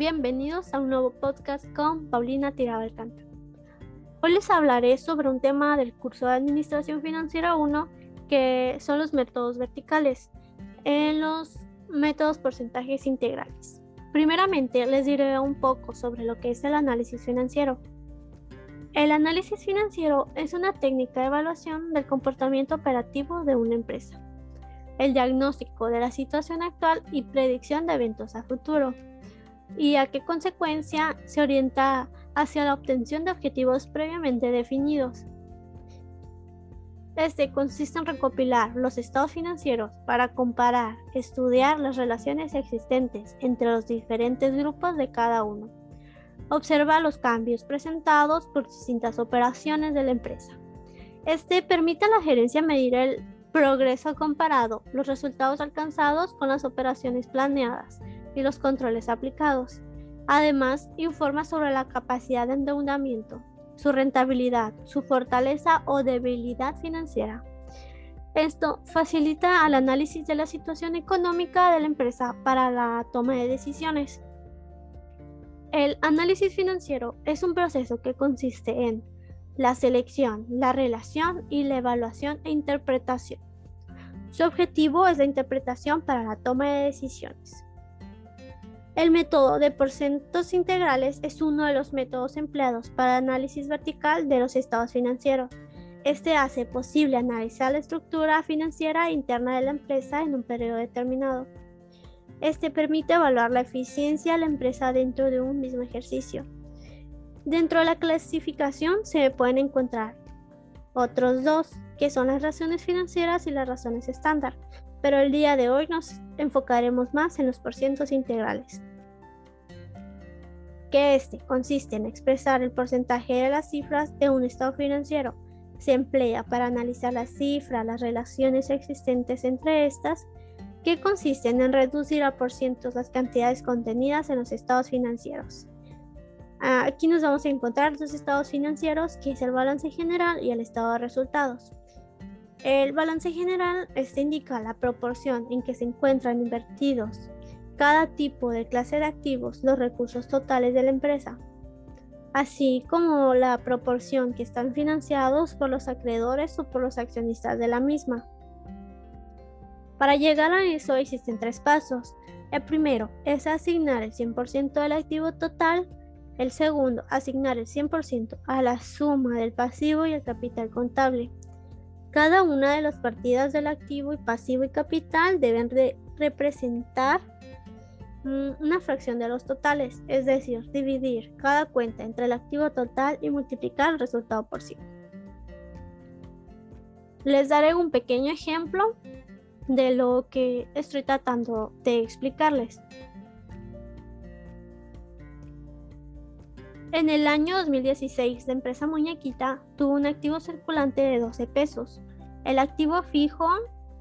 Bienvenidos a un nuevo podcast con Paulina Tirado. Hoy les hablaré sobre un tema del curso de Administración Financiera 1 que son los métodos verticales en los métodos porcentajes integrales. Primeramente les diré un poco sobre lo que es el análisis financiero. El análisis financiero es una técnica de evaluación del comportamiento operativo de una empresa, el diagnóstico de la situación actual y predicción de eventos a futuro, y a qué consecuencia se orienta hacia la obtención de objetivos previamente definidos. Este consiste en recopilar los estados financieros para comparar, estudiar las relaciones existentes entre los diferentes grupos de cada uno. Observa los cambios presentados por distintas operaciones de la empresa. Este permite a la gerencia medir el progreso comparado, los resultados alcanzados con las operaciones planeadas y los controles aplicados. Además, informa sobre la capacidad de endeudamiento, su rentabilidad, su fortaleza o debilidad financiera. Esto facilita el análisis de la situación económica de la empresa para la toma de decisiones. El análisis financiero es un proceso que consiste en la selección, la relación y la evaluación e interpretación. Su objetivo es la interpretación para la toma de decisiones. El método de porcentos integrales es uno de los métodos empleados para análisis vertical de los estados financieros. Este hace posible analizar la estructura financiera interna de la empresa en un periodo determinado. Este permite evaluar la eficiencia de la empresa dentro de un mismo ejercicio. Dentro de la clasificación se pueden encontrar otros dos, que son las razones financieras y las razones estándar, pero el día de hoy nos enfocaremos más en los porcientos integrales que este consiste en expresar el porcentaje de las cifras de un estado financiero. Se emplea para analizar las cifras, las relaciones existentes entre estas, que consisten en reducir a por cientos las cantidades contenidas en los estados financieros. Aquí nos vamos a encontrar dos estados financieros, que es el balance general y el estado de resultados. El balance general este indica la proporción en que se encuentran invertidos cada tipo de clase de activos los recursos totales de la empresa, así como la proporción que están financiados por los acreedores o por los accionistas de la misma. Para llegar a eso existen tres pasos. El primero es asignar el 100% del activo total. El segundo, asignar el 100% a la suma del pasivo y el capital contable. Cada una de las partidas del activo y pasivo y capital deben representar una fracción de los totales, es decir, dividir cada cuenta entre el activo total y multiplicar el resultado por sí. Les daré un pequeño ejemplo de lo que estoy tratando de explicarles. En el año 2016, la empresa Muñequita tuvo un activo circulante de 12 pesos, el activo fijo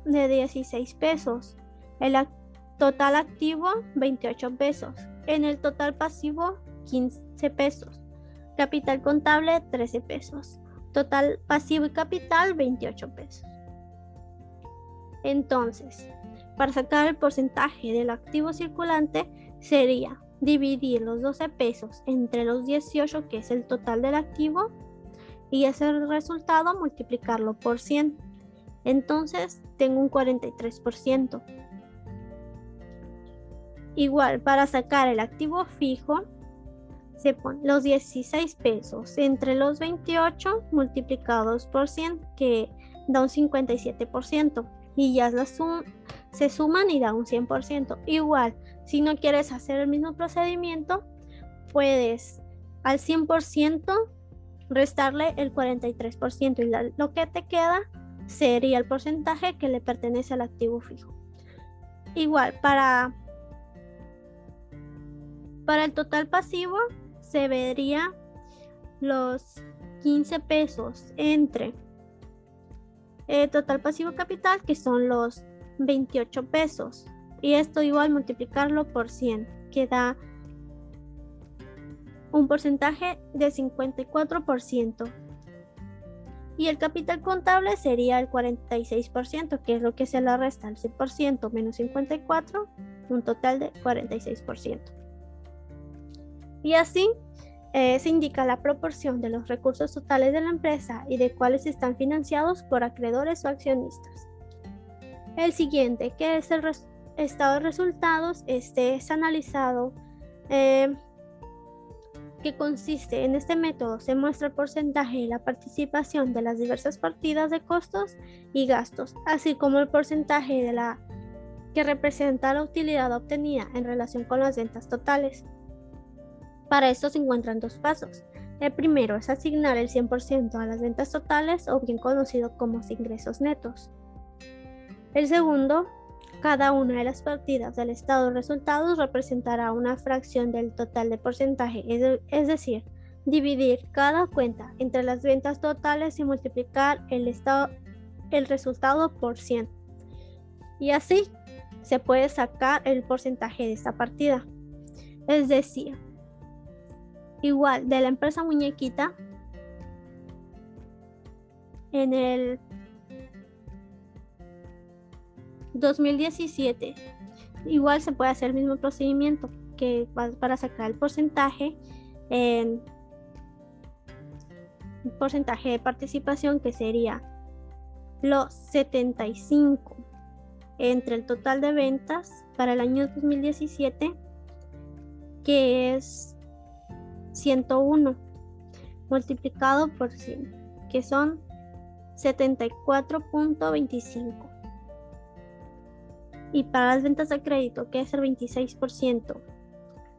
de 16 pesos, el, Total activo 28 pesos. En el total pasivo 15 pesos. Capital contable 13 pesos. Total pasivo y capital 28 pesos. Entonces, para sacar el porcentaje del activo circulante sería dividir los 12 pesos entre los 18 que es el total del activo y ese resultado multiplicarlo por 100. Entonces tengo un 43%. Igual, para sacar el activo fijo, se ponen los 16 pesos entre los 28 multiplicados por 100, que da un 57%. Y ya se suman y da un 100%. Igual, si no quieres hacer el mismo procedimiento, puedes al 100% restarle el 43% y lo que te queda sería el porcentaje que le pertenece al activo fijo. Igual, para para el total pasivo se vería los 15 pesos entre el total pasivo capital que son los 28 pesos. Y esto igual multiplicarlo por 100 que da un porcentaje de 54% y el capital contable sería el 46% que es lo que se le resta al 100% menos 54 un total de 46% Y así eh, se indica la proporción de los recursos totales de la empresa y de cuáles están financiados por acreedores o accionistas. El siguiente, que es el estado de resultados, este es analizado eh, que consiste en este método se muestra el porcentaje y la participación de las diversas partidas de costos y gastos, así como el porcentaje de la que representa la utilidad obtenida en relación con las ventas totales. Para esto se encuentran dos pasos. El primero es asignar el 100% a las ventas totales o bien conocido como ingresos netos. El segundo, cada una de las partidas del estado de resultados representará una fracción del total de porcentaje, es decir, dividir cada cuenta entre las ventas totales y multiplicar el, estado, el resultado por 100. Y así se puede sacar el porcentaje de esta partida. Es decir, igual de la empresa muñequita en el 2017 igual se puede hacer el mismo procedimiento que para sacar el porcentaje en porcentaje de participación que sería los 75 entre el total de ventas para el año 2017 que es 101 multiplicado por 100, que son 74.25. Y para las ventas de crédito, que es el 26%,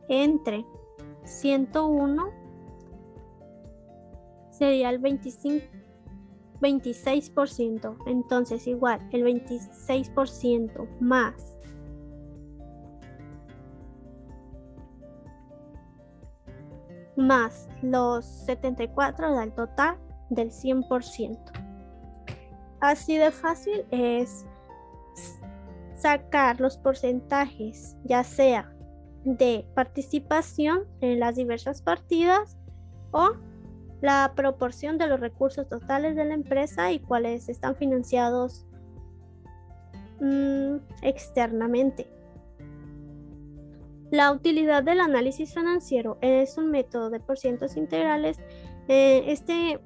entre 101 sería el 25, 26%. Entonces igual, el 26% más más los 74 da el total del 100%. Así de fácil es sacar los porcentajes, ya sea de participación en las diversas partidas o la proporción de los recursos totales de la empresa y cuáles están financiados mm, externamente. La utilidad del análisis financiero es un método de porcientos integrales. Eh, este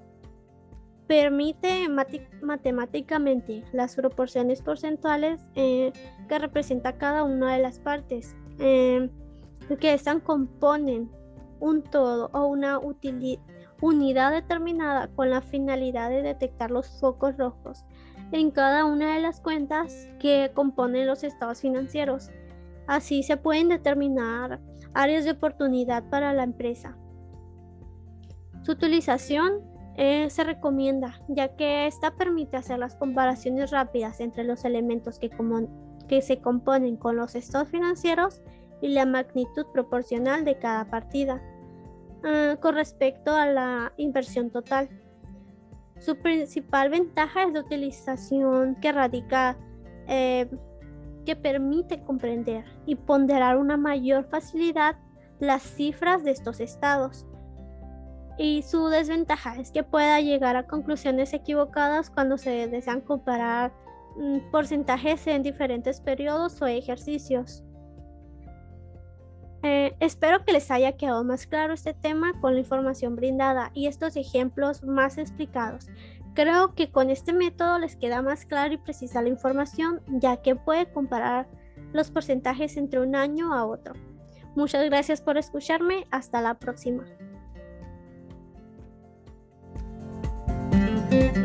permite matemáticamente las proporciones porcentuales eh, que representa cada una de las partes, eh, que están componen un todo o una unidad determinada con la finalidad de detectar los focos rojos en cada una de las cuentas que componen los estados financieros. Así se pueden determinar áreas de oportunidad para la empresa. Su utilización eh, se recomienda ya que esta permite hacer las comparaciones rápidas entre los elementos que, se componen con los estados financieros y la magnitud proporcional de cada partida ah, con respecto a la inversión total. Su principal ventaja es la utilización que radica eh, que permite comprender y ponderar una mayor facilidad las cifras de estos estados. Y su desventaja es que pueda llegar a conclusiones equivocadas cuando se desean comparar mm, porcentajes en diferentes periodos o ejercicios. Eh, espero que les haya quedado más claro este tema con la información brindada y estos ejemplos más explicados. Creo que con este método les queda más claro y precisa la información, ya que puede comparar los porcentajes entre un año a otro. Muchas gracias por escucharme. Hasta la próxima. Thank you.